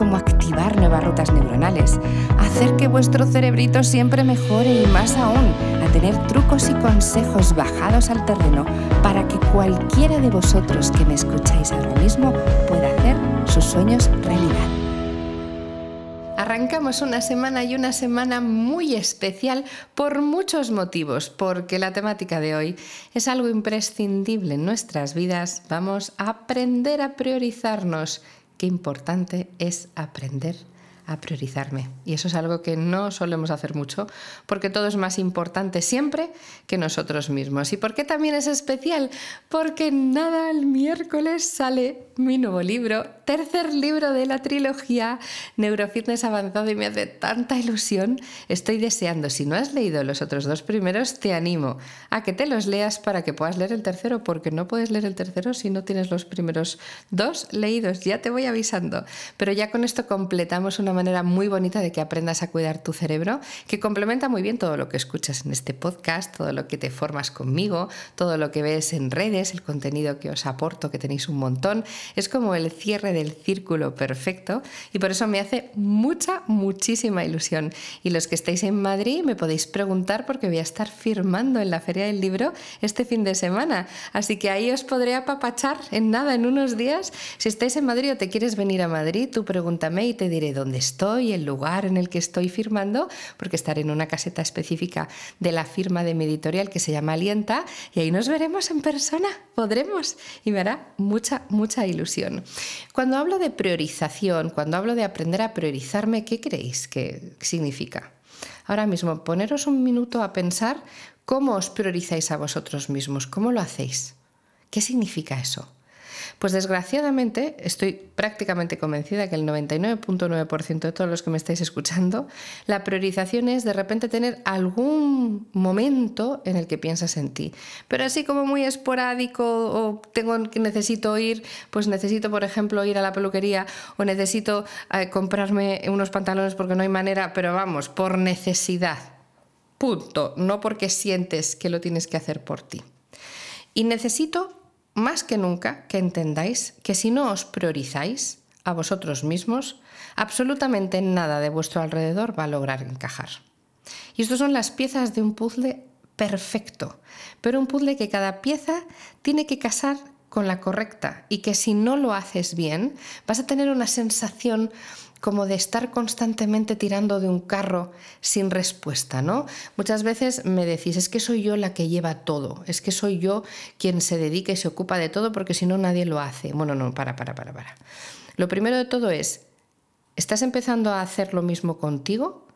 Cómo activar nuevas rutas neuronales, hacer que vuestro cerebrito siempre mejore y más aún, a tener trucos y consejos bajados al terreno para que cualquiera de vosotros que me escucháis ahora mismo pueda hacer sus sueños realidad. Arrancamos una semana y una semana muy especial por muchos motivos, porque la temática de hoy es algo imprescindible en nuestras vidas. Vamos a aprender a priorizarnos. Qué importante es aprender a priorizarme. Y eso es algo que no solemos hacer mucho, porque todo es más importante siempre que nosotros mismos. ¿Y por qué también es especial? Porque nada, el miércoles sale mi nuevo libro, tercer libro de la trilogía Neurofitness Avanzado y me hace tanta ilusión. Estoy deseando, si no has leído los otros dos primeros, te animo a que te los leas para que puedas leer el tercero, porque no puedes leer el tercero si no tienes los primeros dos leídos, ya te voy avisando. Pero ya con esto completamos una manera muy bonita de que aprendas a cuidar tu cerebro, que complementa muy bien todo lo que escuchas en este podcast, todo lo que te formas conmigo, todo lo que ves en redes, el contenido que os aporto, que tenéis un montón. Es como el cierre del círculo perfecto y por eso me hace mucha, muchísima ilusión. Y los que estáis en Madrid me podéis preguntar porque voy a estar firmando en la Feria del Libro este fin de semana. Así que ahí os podré apapachar en nada, en unos días. Si estáis en Madrid o te quieres venir a Madrid, tú pregúntame y te diré dónde estoy, el lugar en el que estoy firmando, porque estaré en una caseta específica de la firma de mi editorial que se llama Alienta y ahí nos veremos en persona, podremos y me hará mucha, mucha ilusión. Cuando hablo de priorización, cuando hablo de aprender a priorizarme, ¿qué creéis que significa? Ahora mismo, poneros un minuto a pensar cómo os priorizáis a vosotros mismos, cómo lo hacéis. ¿Qué significa eso? Pues desgraciadamente estoy prácticamente convencida que el 99.9% de todos los que me estáis escuchando, la priorización es de repente tener algún momento en el que piensas en ti. Pero así como muy esporádico o tengo necesito ir, pues necesito por ejemplo ir a la peluquería o necesito eh, comprarme unos pantalones porque no hay manera, pero vamos, por necesidad. Punto, no porque sientes que lo tienes que hacer por ti. Y necesito más que nunca que entendáis que si no os priorizáis a vosotros mismos, absolutamente nada de vuestro alrededor va a lograr encajar. Y estas son las piezas de un puzzle perfecto, pero un puzzle que cada pieza tiene que casar con la correcta y que si no lo haces bien, vas a tener una sensación como de estar constantemente tirando de un carro sin respuesta, ¿no? Muchas veces me decís, es que soy yo la que lleva todo, es que soy yo quien se dedica y se ocupa de todo porque si no nadie lo hace. Bueno, no, para, para, para, para. Lo primero de todo es, ¿estás empezando a hacer lo mismo contigo?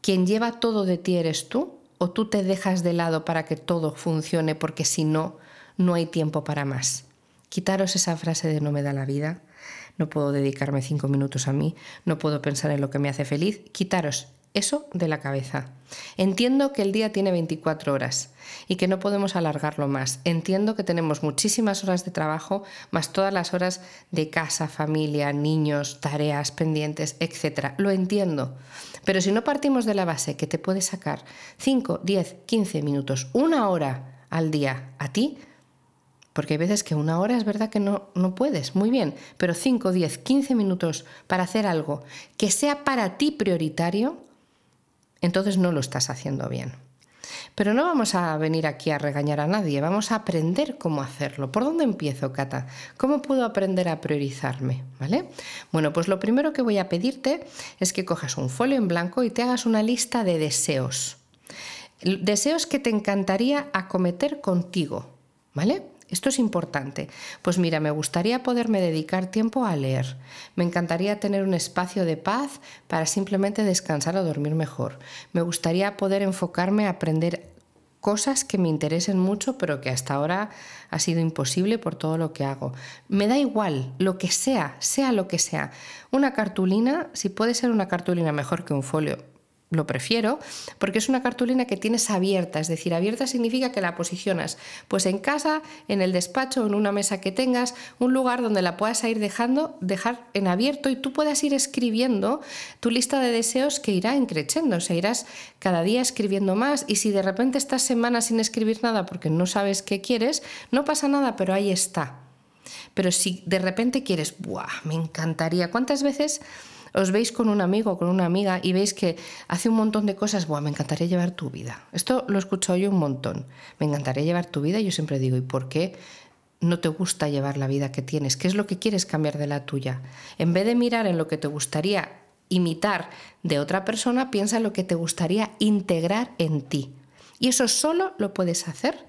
¿Quien lleva todo de ti eres tú? ¿O tú te dejas de lado para que todo funcione porque si no, no hay tiempo para más? Quitaros esa frase de no me da la vida no puedo dedicarme cinco minutos a mí, no puedo pensar en lo que me hace feliz. Quitaros eso de la cabeza. Entiendo que el día tiene 24 horas y que no podemos alargarlo más. Entiendo que tenemos muchísimas horas de trabajo, más todas las horas de casa, familia, niños, tareas pendientes, etc. Lo entiendo. Pero si no partimos de la base que te puede sacar 5, 10, 15 minutos, una hora al día a ti, porque hay veces que una hora es verdad que no, no puedes, muy bien, pero 5, 10, 15 minutos para hacer algo que sea para ti prioritario, entonces no lo estás haciendo bien. Pero no vamos a venir aquí a regañar a nadie, vamos a aprender cómo hacerlo. ¿Por dónde empiezo, Cata? ¿Cómo puedo aprender a priorizarme? ¿Vale? Bueno, pues lo primero que voy a pedirte es que cojas un folio en blanco y te hagas una lista de deseos. Deseos que te encantaría acometer contigo, ¿vale? Esto es importante. Pues mira, me gustaría poderme dedicar tiempo a leer. Me encantaría tener un espacio de paz para simplemente descansar o dormir mejor. Me gustaría poder enfocarme a aprender cosas que me interesen mucho, pero que hasta ahora ha sido imposible por todo lo que hago. Me da igual, lo que sea, sea lo que sea. Una cartulina, si puede ser una cartulina mejor que un folio, lo prefiero porque es una cartulina que tienes abierta, es decir, abierta significa que la posicionas pues en casa, en el despacho, en una mesa que tengas, un lugar donde la puedas ir dejando, dejar en abierto y tú puedas ir escribiendo tu lista de deseos que irá increciendo, o sea, irás cada día escribiendo más y si de repente estás semanas sin escribir nada porque no sabes qué quieres, no pasa nada, pero ahí está. Pero si de repente quieres, ¡buah! Me encantaría. ¿Cuántas veces os veis con un amigo o con una amiga y veis que hace un montón de cosas, Buah, me encantaría llevar tu vida. Esto lo he escuchado yo un montón. Me encantaría llevar tu vida y yo siempre digo, ¿y por qué no te gusta llevar la vida que tienes? ¿Qué es lo que quieres cambiar de la tuya? En vez de mirar en lo que te gustaría imitar de otra persona, piensa en lo que te gustaría integrar en ti. Y eso solo lo puedes hacer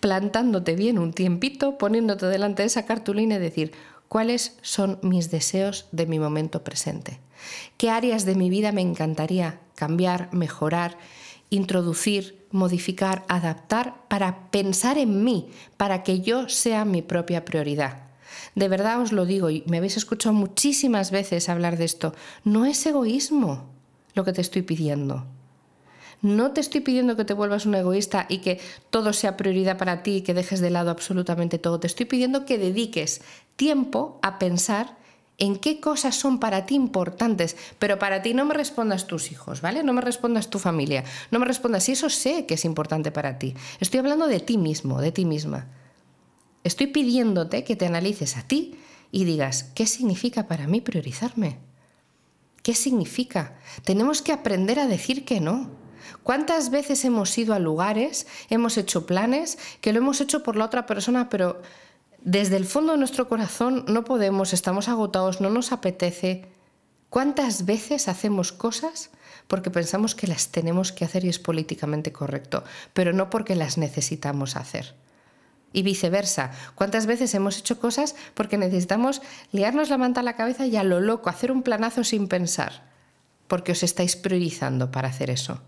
plantándote bien un tiempito, poniéndote delante de esa cartulina y decir, cuáles son mis deseos de mi momento presente, qué áreas de mi vida me encantaría cambiar, mejorar, introducir, modificar, adaptar para pensar en mí, para que yo sea mi propia prioridad. De verdad os lo digo y me habéis escuchado muchísimas veces hablar de esto, no es egoísmo lo que te estoy pidiendo. No te estoy pidiendo que te vuelvas un egoísta y que todo sea prioridad para ti y que dejes de lado absolutamente todo. Te estoy pidiendo que dediques tiempo a pensar en qué cosas son para ti importantes, pero para ti no me respondas tus hijos, ¿vale? No me respondas tu familia, no me respondas si eso sé que es importante para ti. Estoy hablando de ti mismo, de ti misma. Estoy pidiéndote que te analices a ti y digas, ¿qué significa para mí priorizarme? ¿Qué significa? Tenemos que aprender a decir que no. ¿Cuántas veces hemos ido a lugares, hemos hecho planes, que lo hemos hecho por la otra persona, pero desde el fondo de nuestro corazón no podemos, estamos agotados, no nos apetece? ¿Cuántas veces hacemos cosas porque pensamos que las tenemos que hacer y es políticamente correcto, pero no porque las necesitamos hacer? Y viceversa, ¿cuántas veces hemos hecho cosas porque necesitamos liarnos la manta a la cabeza y a lo loco, hacer un planazo sin pensar? Porque os estáis priorizando para hacer eso.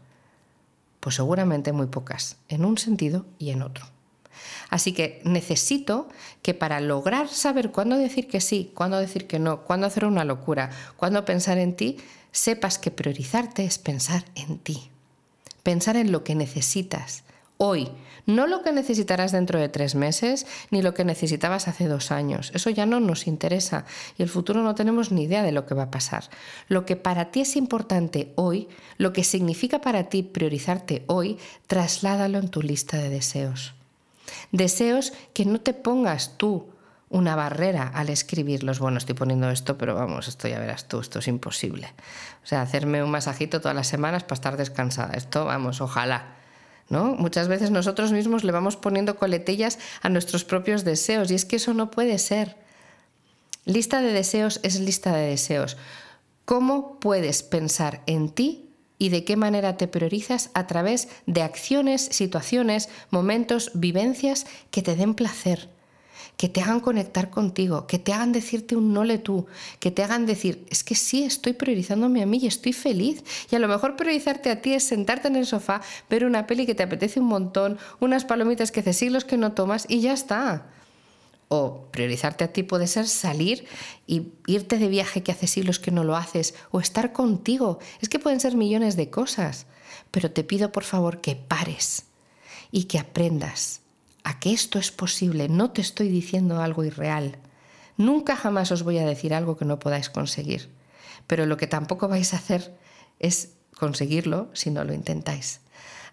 Pues seguramente muy pocas, en un sentido y en otro. Así que necesito que para lograr saber cuándo decir que sí, cuándo decir que no, cuándo hacer una locura, cuándo pensar en ti, sepas que priorizarte es pensar en ti. Pensar en lo que necesitas, hoy, no lo que necesitarás dentro de tres meses ni lo que necesitabas hace dos años. Eso ya no nos interesa y el futuro no tenemos ni idea de lo que va a pasar. Lo que para ti es importante hoy, lo que significa para ti priorizarte hoy, trasládalo en tu lista de deseos. Deseos que no te pongas tú una barrera al escribirlos. Bueno, estoy poniendo esto, pero vamos, esto ya verás tú, esto es imposible. O sea, hacerme un masajito todas las semanas para estar descansada. Esto, vamos, ojalá. Muchas veces nosotros mismos le vamos poniendo coletillas a nuestros propios deseos y es que eso no puede ser. Lista de deseos es lista de deseos. ¿Cómo puedes pensar en ti y de qué manera te priorizas a través de acciones, situaciones, momentos, vivencias que te den placer? Que te hagan conectar contigo, que te hagan decirte un no le tú, que te hagan decir, es que sí, estoy priorizándome a mí y estoy feliz. Y a lo mejor priorizarte a ti es sentarte en el sofá, ver una peli que te apetece un montón, unas palomitas que hace siglos que no tomas y ya está. O priorizarte a ti puede ser salir y irte de viaje que hace siglos que no lo haces, o estar contigo. Es que pueden ser millones de cosas. Pero te pido por favor que pares y que aprendas a que esto es posible. No te estoy diciendo algo irreal. Nunca jamás os voy a decir algo que no podáis conseguir. Pero lo que tampoco vais a hacer es conseguirlo si no lo intentáis.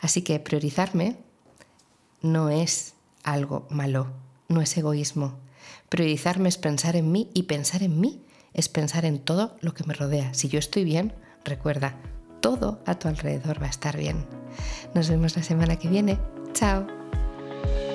Así que priorizarme no es algo malo, no es egoísmo. Priorizarme es pensar en mí y pensar en mí es pensar en todo lo que me rodea. Si yo estoy bien, recuerda, todo a tu alrededor va a estar bien. Nos vemos la semana que viene. Chao.